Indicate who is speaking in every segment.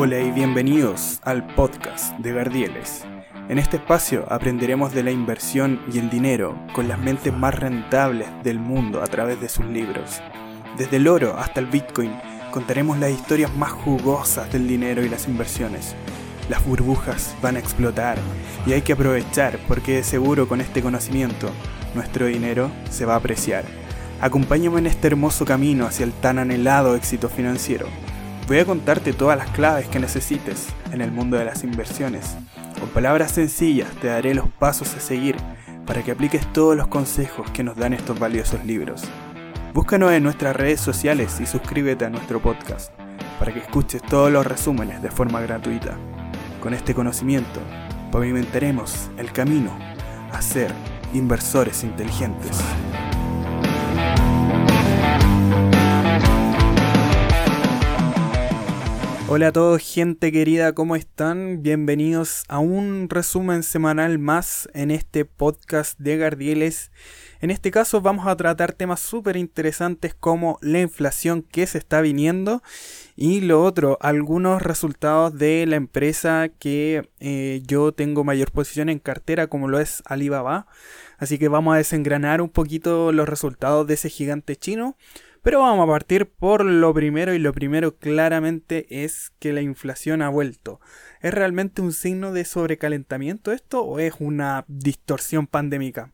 Speaker 1: Hola y bienvenidos al podcast de Gardieles. En este espacio aprenderemos de la inversión y el dinero con las mentes más rentables del mundo a través de sus libros. Desde el oro hasta el Bitcoin contaremos las historias más jugosas del dinero y las inversiones. Las burbujas van a explotar y hay que aprovechar porque de seguro con este conocimiento nuestro dinero se va a apreciar. Acompáñame en este hermoso camino hacia el tan anhelado éxito financiero. Voy a contarte todas las claves que necesites en el mundo de las inversiones. Con palabras sencillas te daré los pasos a seguir para que apliques todos los consejos que nos dan estos valiosos libros. Búscanos en nuestras redes sociales y suscríbete a nuestro podcast para que escuches todos los resúmenes de forma gratuita. Con este conocimiento pavimentaremos el camino a ser inversores inteligentes. Hola a todos, gente querida, ¿cómo están? Bienvenidos a un resumen semanal más en este podcast de Gardieles. En este caso vamos a tratar temas súper interesantes como la inflación que se está viniendo y lo otro, algunos resultados de la empresa que eh, yo tengo mayor posición en cartera como lo es Alibaba. Así que vamos a desengranar un poquito los resultados de ese gigante chino. Pero vamos a partir por lo primero y lo primero claramente es que la inflación ha vuelto. ¿Es realmente un signo de sobrecalentamiento esto o es una distorsión pandémica?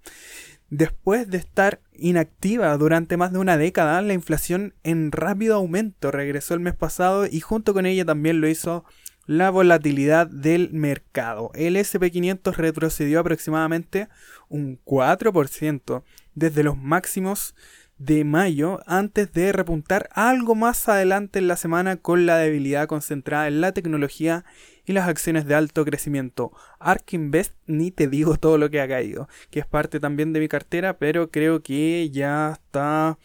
Speaker 1: Después de estar inactiva durante más de una década, la inflación en rápido aumento regresó el mes pasado y junto con ella también lo hizo la volatilidad del mercado. El SP500 retrocedió aproximadamente un 4% desde los máximos de mayo antes de repuntar algo más adelante en la semana con la debilidad concentrada en la tecnología y las acciones de alto crecimiento. Ark Invest ni te digo todo lo que ha caído, que es parte también de mi cartera, pero creo que ya está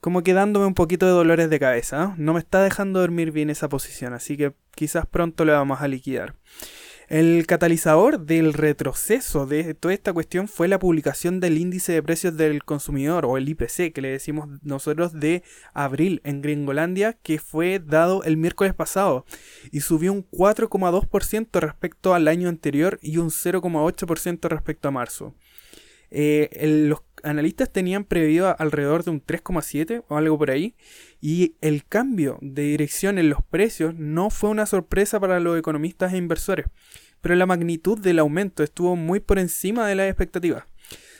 Speaker 1: como quedándome un poquito de dolores de cabeza. No me está dejando dormir bien esa posición, así que quizás pronto le vamos a liquidar. El catalizador del retroceso de toda esta cuestión fue la publicación del índice de precios del consumidor o el IPC que le decimos nosotros de abril en Gringolandia que fue dado el miércoles pasado y subió un 4,2% respecto al año anterior y un 0,8% respecto a marzo. Eh, los analistas tenían previsto alrededor de un 3,7 o algo por ahí y el cambio de dirección en los precios no fue una sorpresa para los economistas e inversores pero la magnitud del aumento estuvo muy por encima de las expectativas.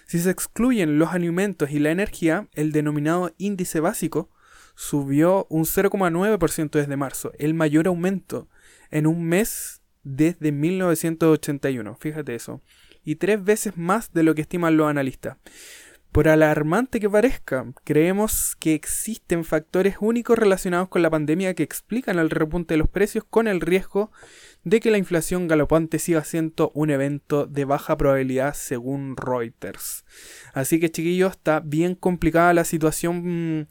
Speaker 1: Si se excluyen los alimentos y la energía, el denominado índice básico subió un 0,9% desde marzo, el mayor aumento en un mes desde 1981, fíjate eso, y tres veces más de lo que estiman los analistas. Por alarmante que parezca, creemos que existen factores únicos relacionados con la pandemia que explican el repunte de los precios con el riesgo de que la inflación galopante siga siendo un evento de baja probabilidad según Reuters. Así que chiquillos, está bien complicada la situación mm,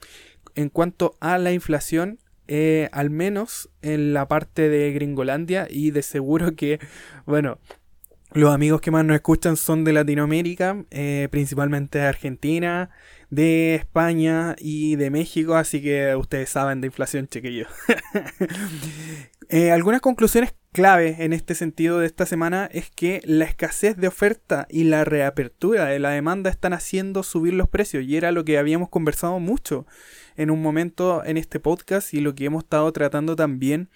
Speaker 1: en cuanto a la inflación. Eh, al menos en la parte de Gringolandia y de seguro que, bueno, los amigos que más nos escuchan son de Latinoamérica, eh, principalmente de Argentina, de España y de México, así que ustedes saben de inflación, chiquillos. Eh, algunas conclusiones clave en este sentido de esta semana es que la escasez de oferta y la reapertura de la demanda están haciendo subir los precios y era lo que habíamos conversado mucho en un momento en este podcast y lo que hemos estado tratando también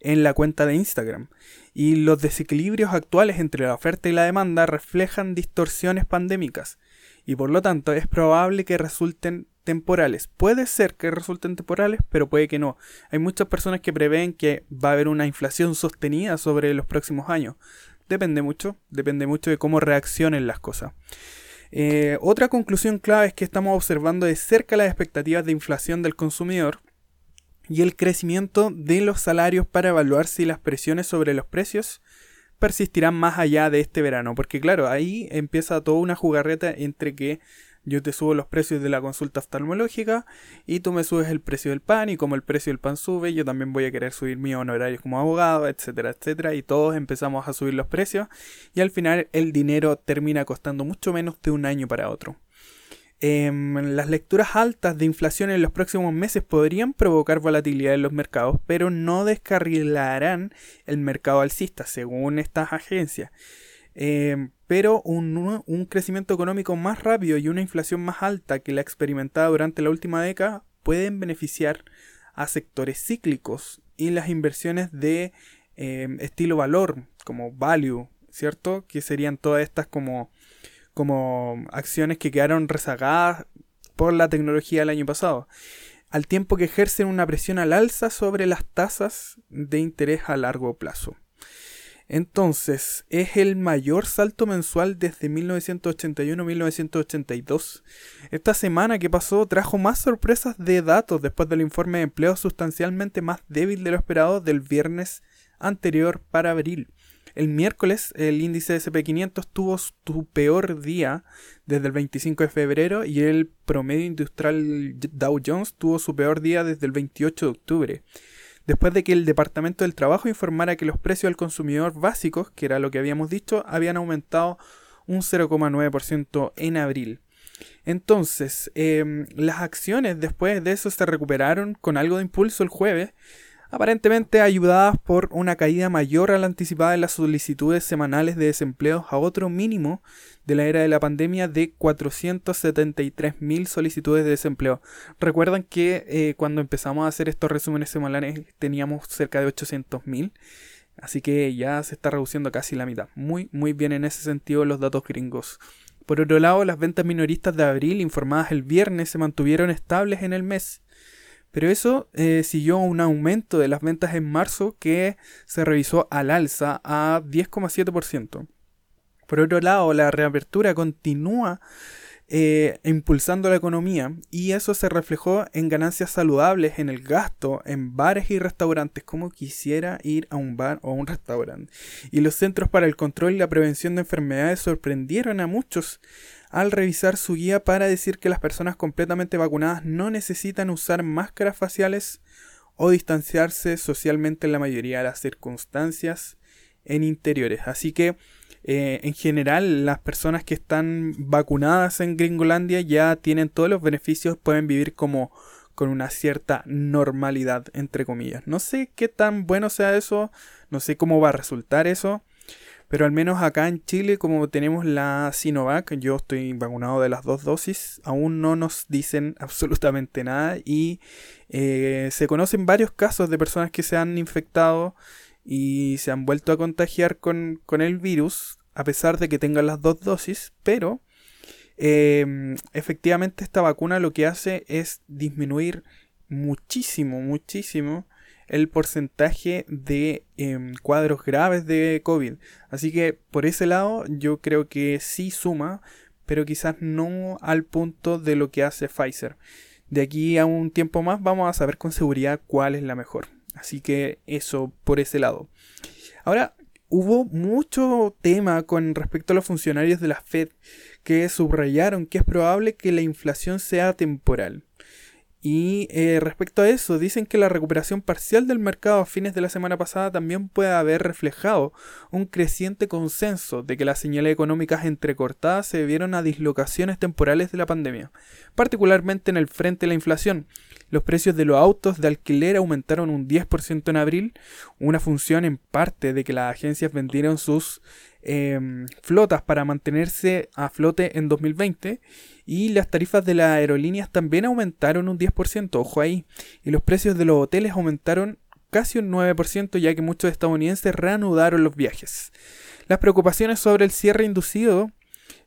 Speaker 1: en la cuenta de Instagram. Y los desequilibrios actuales entre la oferta y la demanda reflejan distorsiones pandémicas y por lo tanto es probable que resulten temporales. Puede ser que resulten temporales, pero puede que no. Hay muchas personas que prevén que va a haber una inflación sostenida sobre los próximos años. Depende mucho, depende mucho de cómo reaccionen las cosas. Eh, otra conclusión clave es que estamos observando de cerca las expectativas de inflación del consumidor y el crecimiento de los salarios para evaluar si las presiones sobre los precios persistirán más allá de este verano. Porque claro, ahí empieza toda una jugarreta entre que yo te subo los precios de la consulta oftalmológica y tú me subes el precio del pan y como el precio del pan sube, yo también voy a querer subir mi honorario como abogado, etcétera, etcétera, y todos empezamos a subir los precios y al final el dinero termina costando mucho menos de un año para otro. Em, las lecturas altas de inflación en los próximos meses podrían provocar volatilidad en los mercados, pero no descarrilarán el mercado alcista, según estas agencias. Em, pero un, un, crecimiento económico más rápido y una inflación más alta que la experimentada durante la última década pueden beneficiar a sectores cíclicos y las inversiones de em, estilo valor, como value, ¿cierto? Que serían todas estas como como acciones que quedaron rezagadas por la tecnología del año pasado, al tiempo que ejercen una presión al alza sobre las tasas de interés a largo plazo. Entonces, es el mayor salto mensual desde 1981-1982. Esta semana que pasó trajo más sorpresas de datos después del informe de empleo sustancialmente más débil de lo esperado del viernes anterior para abril. El miércoles el índice SP500 tuvo su peor día desde el 25 de febrero y el promedio industrial Dow Jones tuvo su peor día desde el 28 de octubre. Después de que el Departamento del Trabajo informara que los precios al consumidor básicos, que era lo que habíamos dicho, habían aumentado un 0,9% en abril. Entonces, em, las acciones después de eso se recuperaron con algo de impulso el jueves, aparentemente ayudadas por una caída mayor a la anticipada en las solicitudes semanales de desempleo a otro mínimo de la era de la pandemia de 473.000 solicitudes de desempleo. Recuerdan que eh, cuando empezamos a hacer estos resúmenes semanales teníamos cerca de 800.000. Así que ya se está reduciendo casi la mitad. Muy, muy bien en ese sentido los datos gringos. Por otro lado, las ventas minoristas de abril informadas el viernes se mantuvieron estables en el mes. Pero eso eh, siguió un aumento de las ventas en marzo que se revisó al alza a 10,7%. Por otro lado, la reapertura continúa eh, impulsando la economía y eso se reflejó en ganancias saludables en el gasto en bares y restaurantes, como quisiera ir a un bar o a un restaurante. Y los centros para el control y la prevención de enfermedades sorprendieron a muchos al revisar su guía para decir que las personas completamente vacunadas no necesitan usar máscaras faciales o distanciarse socialmente en la mayoría de las circunstancias en interiores. Así que eh, en general las personas que están vacunadas en Gringolandia ya tienen todos los beneficios, pueden vivir como con una cierta normalidad, entre comillas. No sé qué tan bueno sea eso, no sé cómo va a resultar eso. Pero al menos acá en Chile, como tenemos la Sinovac, yo estoy vacunado de las dos dosis, aún no nos dicen absolutamente nada y eh, se conocen varios casos de personas que se han infectado y se han vuelto a contagiar con, el virus, a pesar de que tengan las dos dosis, pero em, efectivamente esta vacuna lo que hace es disminuir muchísimo, muchísimo el porcentaje de em, cuadros graves de COVID. Así que por ese lado yo creo que sí suma, pero quizás no al punto de lo que hace Pfizer. De aquí a un tiempo más vamos a saber con seguridad cuál es la mejor. Así que eso por ese lado. Ahora, hubo mucho tema con respecto a los funcionarios de la Fed que subrayaron que es probable que la inflación sea temporal. Y eh, respecto a eso, dicen que la recuperación parcial del mercado a fines de la semana pasada también puede haber reflejado un creciente consenso de que las señales económicas entrecortadas se debieron a dislocaciones temporales de la pandemia, particularmente en el frente de la inflación. Los precios de los autos de alquiler aumentaron un 10% en abril, una función en parte de que las agencias vendieron sus Em, flotas para mantenerse a flote en 2020 y las tarifas de las aerolíneas también aumentaron un 10%, ojo ahí, y los precios de los hoteles aumentaron casi un 9% ya que muchos estadounidenses reanudaron los viajes. Las preocupaciones sobre el cierre inducido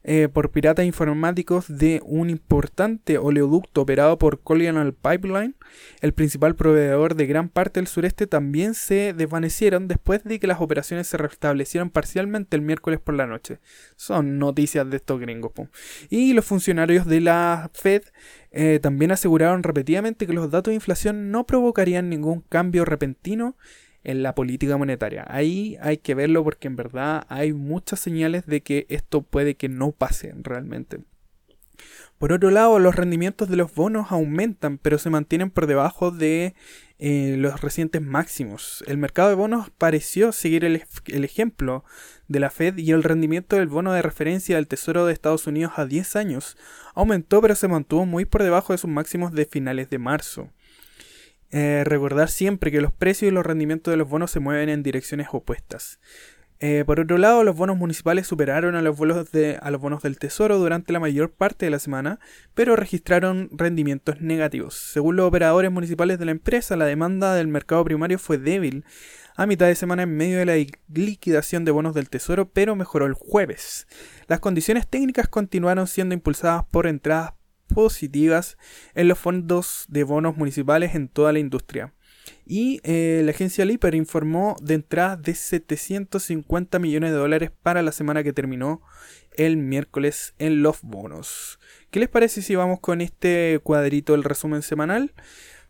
Speaker 1: eh, por piratas informáticos de un importante oleoducto operado por Colonial Pipeline, el principal proveedor de gran parte del sureste, también se desvanecieron después de que las operaciones se restablecieron parcialmente el miércoles por la noche. Son noticias de estos gringos. Y los funcionarios de la Fed eh, también aseguraron repetidamente que los datos de inflación no provocarían ningún cambio repentino en la política monetaria. Ahí hay que verlo porque en verdad hay muchas señales de que esto puede que no pase realmente. Por otro lado, los rendimientos de los bonos aumentan, pero se mantienen por debajo de eh, los recientes máximos. El mercado de bonos pareció seguir el, el, ejemplo de la Fed y el rendimiento del bono de referencia del Tesoro de Estados Unidos a 10 años aumentó, pero se mantuvo muy por debajo de sus máximos de finales de marzo. Eh, recordar siempre que los precios y los rendimientos de los bonos se mueven en direcciones opuestas. Eh, por otro lado, los bonos municipales superaron a los, a los bonos del Tesoro durante la mayor parte de la semana, pero registraron rendimientos negativos. Según los operadores municipales de la empresa, la demanda del mercado primario fue débil a mitad de semana en medio de la liquidación de bonos del Tesoro, pero mejoró el jueves. Las condiciones técnicas continuaron siendo impulsadas por entradas positivas en los fondos de bonos municipales en toda la industria. Y eh, la agencia Lipper informó de entradas de 750 millones de dólares para la semana que terminó el miércoles en los bonos. ¿Qué les parece si vamos con este cuadrito del resumen semanal?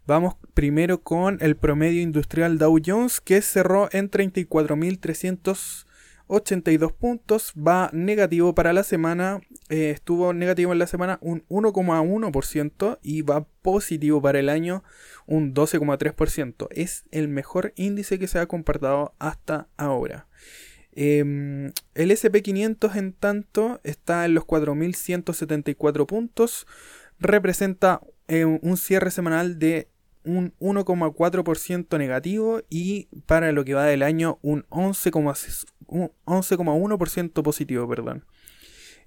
Speaker 1: Vamos primero con el promedio industrial Dow Jones que cerró en 34.300 82 puntos, va negativo para la semana, eh, estuvo negativo en la semana un 1,1% y va positivo para el año un 12,3%. Es el mejor índice que se ha compartido hasta ahora. Em, el SP500 en tanto está en los 4.174 puntos, representa eh, un cierre semanal de un 1,4% negativo y para lo que va del año un 11,1% positivo. Perdón.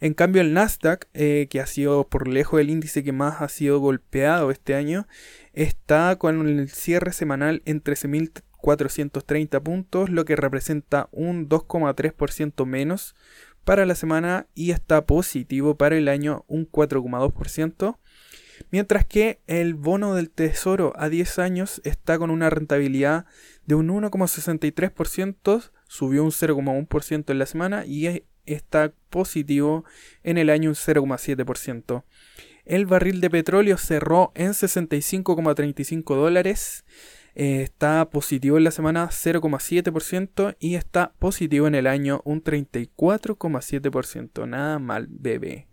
Speaker 1: En cambio el Nasdaq, eh, que ha sido por lejos el índice que más ha sido golpeado este año, está con el cierre semanal en 13.430 puntos, lo que representa un 2,3% menos para la semana y está positivo para el año un 4,2%. Mientras que el bono del tesoro a 10 años está con una rentabilidad de un 1,63%, subió un 0,1% en la semana y está positivo en el año un 0,7%. El barril de petróleo cerró en 65,35 dólares. Está positivo en la semana 0,7% y está positivo en el año un 34,7%. Nada mal, bebé.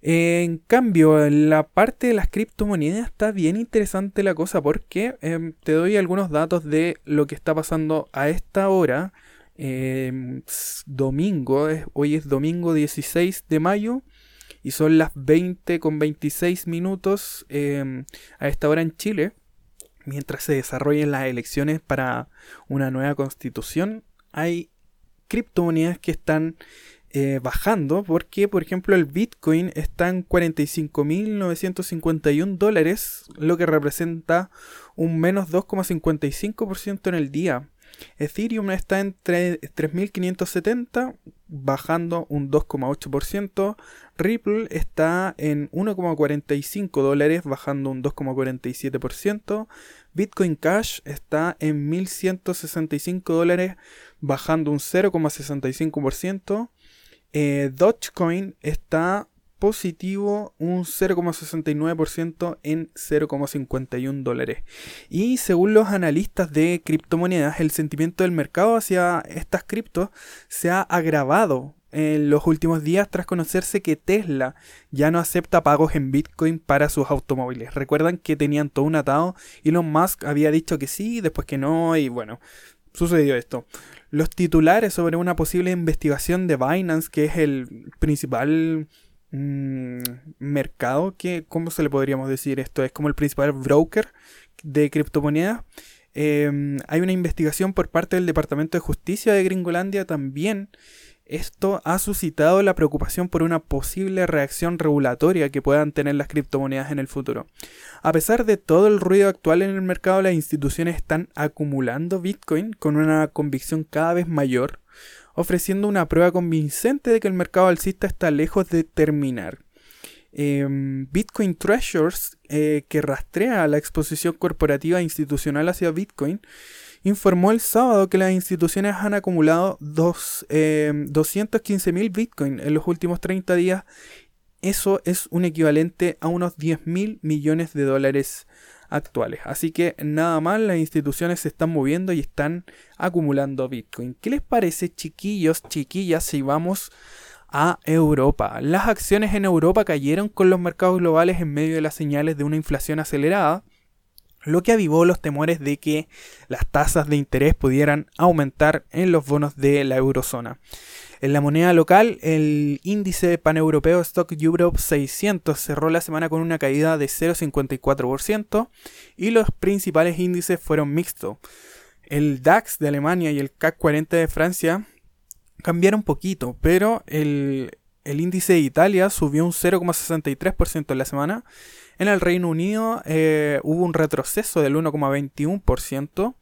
Speaker 1: En cambio, en la parte de las criptomonedas está bien interesante la cosa porque em, te doy algunos datos de lo que está pasando a esta hora. Em, domingo, hoy es domingo 16 de mayo y son las 20 con 26 minutos em, a esta hora en Chile. Mientras se desarrollan las elecciones para una nueva constitución, hay criptomonedas que están eh, bajando porque, por ejemplo, el Bitcoin está en 45.951 dólares, lo que representa un menos 2,55% en el día. Ethereum está en 3.570, bajando un 2,8%. Ripple está en 1,45 dólares, bajando un 2,47%. Bitcoin Cash está en 1.165 dólares, bajando un 0,65%. Eh, Dogecoin está positivo un 0,69% en 0,51 dólares. Y según los analistas de criptomonedas, el sentimiento del mercado hacia estas criptos se ha agravado en los últimos días tras conocerse que Tesla ya no acepta pagos en Bitcoin para sus automóviles. Recuerdan que tenían todo un atado. Elon Musk había dicho que sí, después que no, y bueno, sucedió esto. Los titulares sobre una posible investigación de Binance, que es el principal mm, mercado, que, ¿cómo se le podríamos decir esto? Es como el principal broker de criptomonedas. Em, hay una investigación por parte del Departamento de Justicia de Gringolandia también esto ha suscitado la preocupación por una posible reacción regulatoria que puedan tener las criptomonedas en el futuro. A pesar de todo el ruido actual en el mercado, las instituciones están acumulando Bitcoin con una convicción cada vez mayor, ofreciendo una prueba convincente de que el mercado alcista está lejos de terminar. Em, Bitcoin Treasures, eh, que rastrea la exposición corporativa institucional hacia Bitcoin, informó el sábado que las instituciones han acumulado eh, 215.000 Bitcoin en los últimos 30 días. Eso es un equivalente a unos 10 mil millones de dólares actuales. Así que nada más, las instituciones se están moviendo y están acumulando Bitcoin. ¿Qué les parece, chiquillos, chiquillas, si vamos a Europa. Las acciones en Europa cayeron con los mercados globales en medio de las señales de una inflación acelerada, lo que avivó los temores de que las tasas de interés pudieran aumentar en los bonos de la eurozona. En la moneda local, el índice paneuropeo Stock Europe 600 cerró la semana con una caída de 0,54% y los principales índices fueron mixtos. El DAX de Alemania y el CAC 40 de Francia cambiaron poquito, pero el, índice de Italia subió un 0,63% en la semana. En el Reino Unido eh, hubo un retroceso del 1,21%,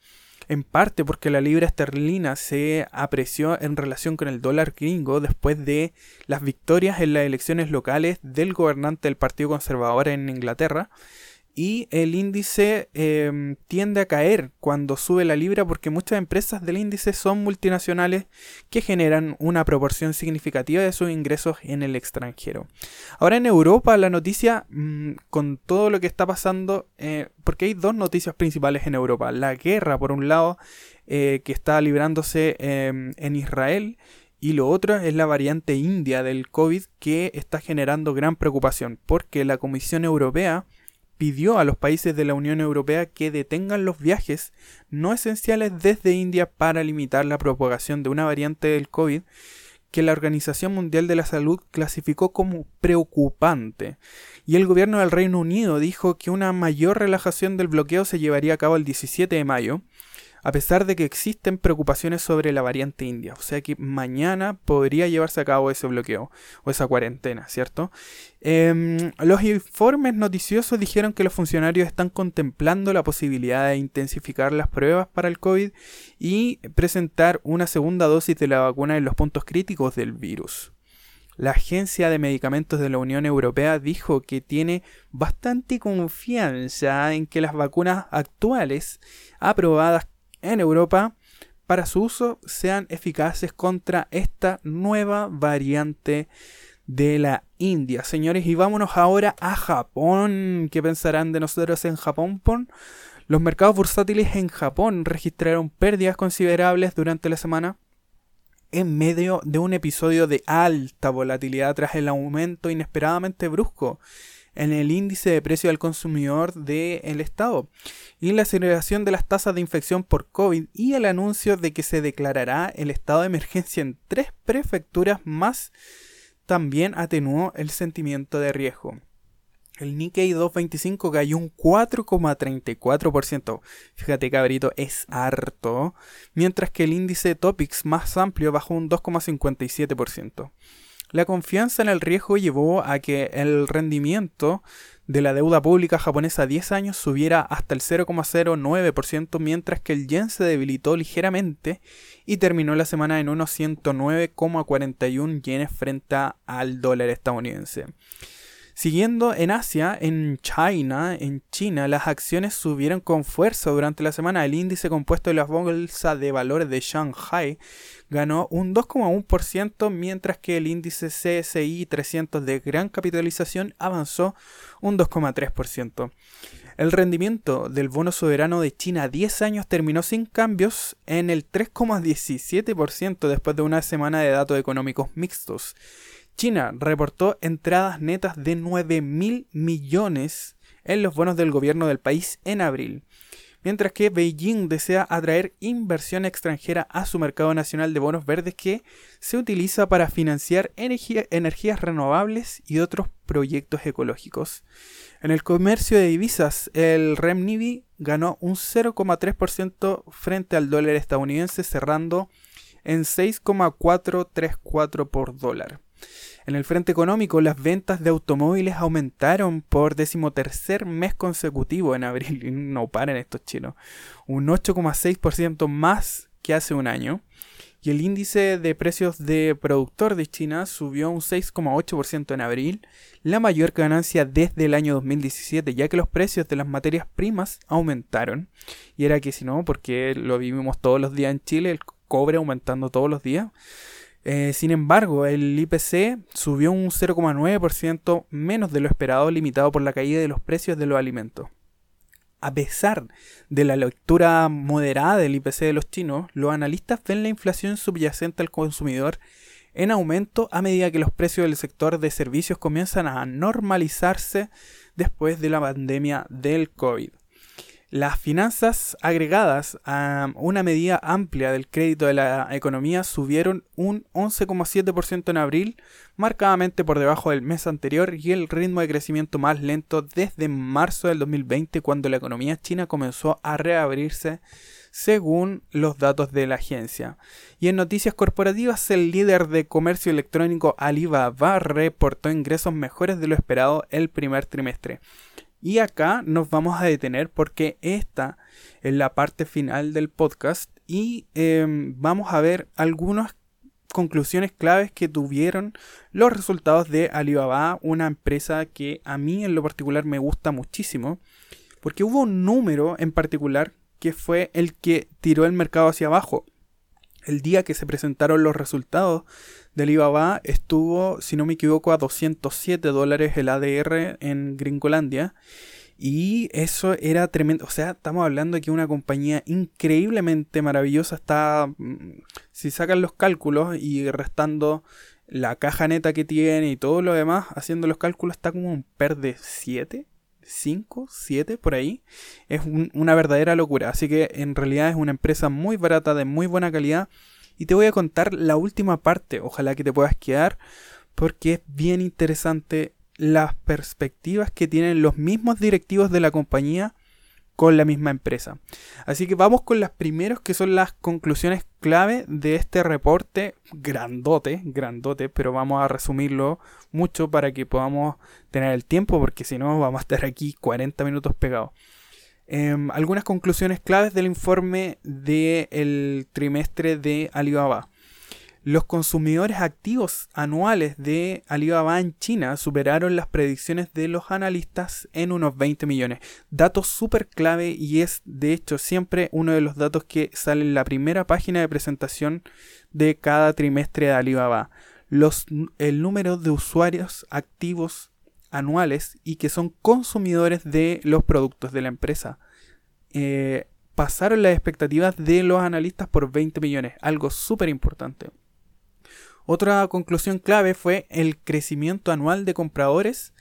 Speaker 1: en parte porque la libra esterlina se apreció en relación con el dólar gringo después de las victorias en las elecciones locales del gobernante del Partido Conservador en Inglaterra y el índice em, tiende a caer cuando sube la libra porque muchas empresas del índice son multinacionales que generan una proporción significativa de sus ingresos en el extranjero. Ahora en Europa la noticia mm, con todo lo que está pasando, eh, porque hay dos noticias principales en Europa. La guerra por un lado eh, que está librándose em, en Israel y lo otro es la variante india del COVID que está generando gran preocupación porque la Comisión Europea pidió a los países de la Unión Europea que detengan los viajes no esenciales desde India para limitar la propagación de una variante del COVID que la Organización Mundial de la Salud clasificó como preocupante. Y el gobierno del Reino Unido dijo que una mayor relajación del bloqueo se llevaría a cabo el 17 de mayo, a pesar de que existen preocupaciones sobre la variante india. O sea que mañana podría llevarse a cabo ese bloqueo o esa cuarentena, ¿cierto? Em, los informes noticiosos dijeron que los funcionarios están contemplando la posibilidad de intensificar las pruebas para el COVID y presentar una segunda dosis de la vacuna en los puntos críticos del virus. La Agencia de Medicamentos de la Unión Europea dijo que tiene bastante confianza en que las vacunas actuales aprobadas en Europa para su uso sean eficaces contra esta nueva variante de la India. Señores, y vámonos ahora a Japón. ¿Qué pensarán de nosotros en Japón? Los mercados bursátiles en Japón registraron pérdidas considerables durante la semana en medio de un episodio de alta volatilidad tras el aumento inesperadamente brusco en el índice de precio al consumidor del Estado y la aceleración de las tasas de infección por COVID y el anuncio de que se declarará el estado de emergencia en tres prefecturas más también atenuó el sentimiento de riesgo. El Nikkei 225 cayó un 4,34%. Fíjate, cabrito, es harto. Mientras que el índice Topics más amplio bajó un 2,57%. La confianza en el riesgo llevó a que el rendimiento de la deuda pública japonesa a 10 años subiera hasta el 0,09%, mientras que el yen se debilitó ligeramente y terminó la semana en unos 109,41 yenes frente al dólar estadounidense. Siguiendo en Asia, en China, en China, las acciones subieron con fuerza durante la semana. El índice compuesto de la bolsa de valores de Shanghai ganó un 2,1%, mientras que el índice CSI 300 de gran capitalización avanzó un 2,3%. El rendimiento del bono soberano de China a 10 años terminó sin cambios en el 3,17% después de una semana de datos económicos mixtos. China reportó entradas netas de 9 mil millones en los bonos del gobierno del país en abril, mientras que Beijing desea atraer inversión extranjera a su mercado nacional de bonos verdes que se utiliza para financiar energías renovables y otros proyectos ecológicos. En el comercio de divisas, el REMNIBI ganó un 0,3% frente al dólar estadounidense, cerrando en 6,434 por dólar. En el frente económico, las ventas de automóviles aumentaron por decimotercer mes consecutivo en abril. No paren estos chinos. Un 8,6% más que hace un año. Y el índice de precios de productor de China subió un 6,8% en abril, la mayor ganancia desde el año 2017, ya que los precios de las materias primas aumentaron. Y era que si no, porque lo vivimos todos los días en Chile, el cobre aumentando todos los días. Eh, sin embargo, el IPC subió un 0,9% menos de lo esperado, limitado por la caída de los precios de los alimentos. A pesar de la lectura moderada del IPC de los chinos, los analistas ven la inflación subyacente al consumidor en aumento a medida que los precios del sector de servicios comienzan a normalizarse después de la pandemia del COVID. Las finanzas agregadas a una medida amplia del crédito de la economía subieron un 11,7% en abril, marcadamente por debajo del mes anterior y el ritmo de crecimiento más lento desde marzo del 2020 cuando la economía china comenzó a reabrirse según los datos de la agencia. Y en noticias corporativas, el líder de comercio electrónico Alibaba reportó ingresos mejores de lo esperado el primer trimestre. Y acá nos vamos a detener porque esta es la parte final del podcast y em, vamos a ver algunas conclusiones claves que tuvieron los resultados de Alibaba, una empresa que a mí en lo particular me gusta muchísimo, porque hubo un número en particular que fue el que tiró el mercado hacia abajo. El día que se presentaron los resultados del Alibaba estuvo, si no me equivoco, a 207 dólares el ADR en Gringolandia. Y eso era tremendo. O sea, estamos hablando de que una compañía increíblemente maravillosa está. Mm, si sacan los cálculos y restando la caja neta que tiene y todo lo demás, haciendo los cálculos, está como un PER de 7, 5, 7 por ahí. Es una verdadera locura. Así que en realidad es una empresa muy barata, de muy buena calidad y te voy a contar la última parte, ojalá que te puedas quedar, porque es bien interesante las perspectivas que tienen los mismos directivos de la compañía con la misma empresa. Así que vamos con las primeros que son las conclusiones clave de este reporte grandote, grandote, pero vamos a resumirlo mucho para que podamos tener el tiempo porque si no vamos a estar aquí 40 minutos pegados. Em, algunas conclusiones claves del informe del trimestre de Alibaba. Los consumidores activos anuales de Alibaba en China superaron las predicciones de los analistas en unos 20 millones. Dato súper clave y es de hecho siempre uno de los datos que sale en la primera página de presentación de cada trimestre de Alibaba. El número de usuarios activos anuales y que son consumidores de los productos de la empresa. Eh, pasaron las expectativas de los analistas por 20 millones, algo súper importante. Otra conclusión clave fue el crecimiento anual de compradores.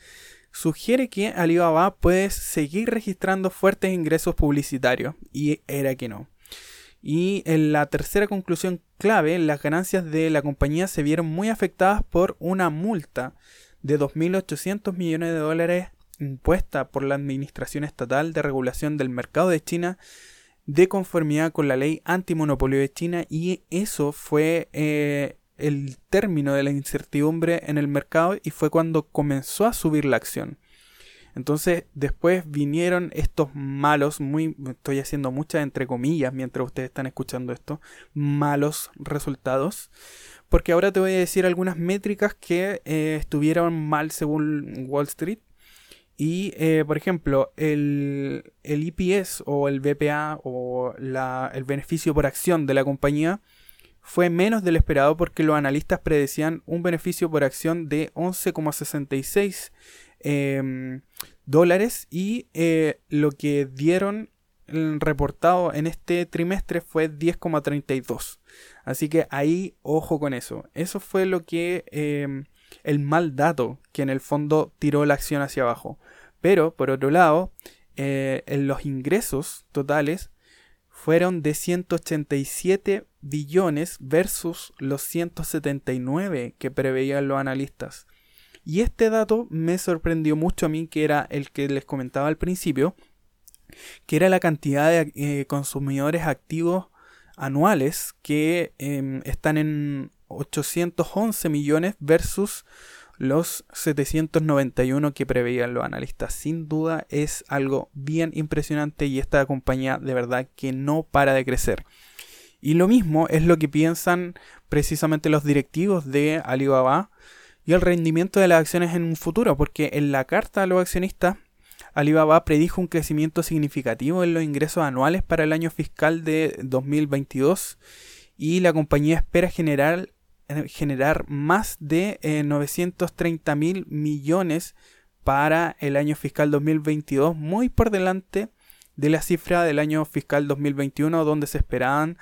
Speaker 1: Sugiere que Alibaba puede seguir registrando fuertes ingresos publicitarios, y era que no. Y en la tercera conclusión clave, las ganancias de la compañía se vieron muy afectadas por una multa de 2.800 millones de dólares impuesta por la Administración Estatal de Regulación del Mercado de China de conformidad con la ley antimonopolio de China y eso fue eh, el término de la incertidumbre en el mercado y fue cuando comenzó a subir la acción. Entonces después vinieron estos malos, muy, estoy haciendo muchas entre comillas mientras ustedes están escuchando esto, malos resultados porque ahora te voy a decir algunas métricas que eh, estuvieron mal según Wall Street. Y, eh, por ejemplo, el, el, IPS o el BPA o el beneficio por acción de la compañía fue menos del esperado porque los analistas predecían un beneficio por acción de 11,66 em, dólares y eh, lo que dieron reportado en este trimestre fue 10,32. Así que ahí ojo con eso. Eso fue lo que em, el mal dato que en el fondo tiró la acción hacia abajo. Pero por otro lado, eh, en los ingresos totales fueron de 187 billones versus los 179 que preveían los analistas. Y este dato me sorprendió mucho a mí, que era el que les comentaba al principio, que era la cantidad de eh, consumidores activos anuales que em, están en 811 millones versus los 791 que preveían los analistas. Sin duda es algo bien impresionante y esta compañía de verdad que no para de crecer. Y lo mismo es lo que piensan precisamente los directivos de Alibaba y el rendimiento de las acciones en un futuro, porque en la carta a los accionistas Alibaba predijo un crecimiento significativo en los ingresos anuales para el año fiscal de 2022 y la compañía espera generar, generar más de 930 eh, mil millones para el año fiscal 2022, muy por delante de la cifra del año fiscal 2021 donde se esperaban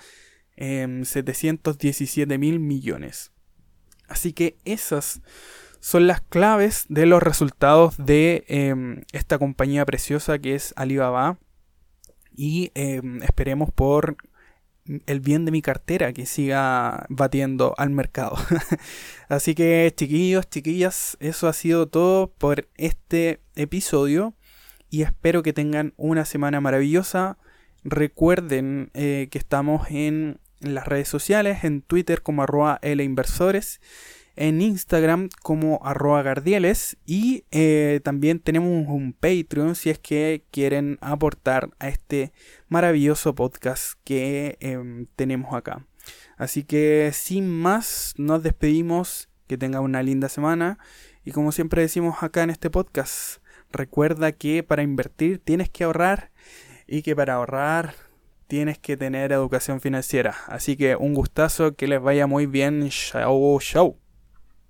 Speaker 1: 717 em, mil millones. Así que esas son las claves de los resultados de em, esta compañía preciosa que es Alibaba. Y em, esperemos por el bien de mi cartera que siga batiendo al mercado. Así que chiquillos, chiquillas, eso ha sido todo por este episodio y espero que tengan una semana maravillosa. Recuerden eh, que estamos en las redes sociales, en Twitter como arroba Inversores en Instagram como arroba gardieles y eh, también tenemos un Patreon si es que quieren aportar a este maravilloso podcast que em, tenemos acá. Así que sin más, nos despedimos, que tenga una linda semana y como siempre decimos acá en este podcast, recuerda que para invertir tienes que ahorrar y que para ahorrar tienes que tener educación financiera. Así que un gustazo, que les vaya muy bien. Chao, chao.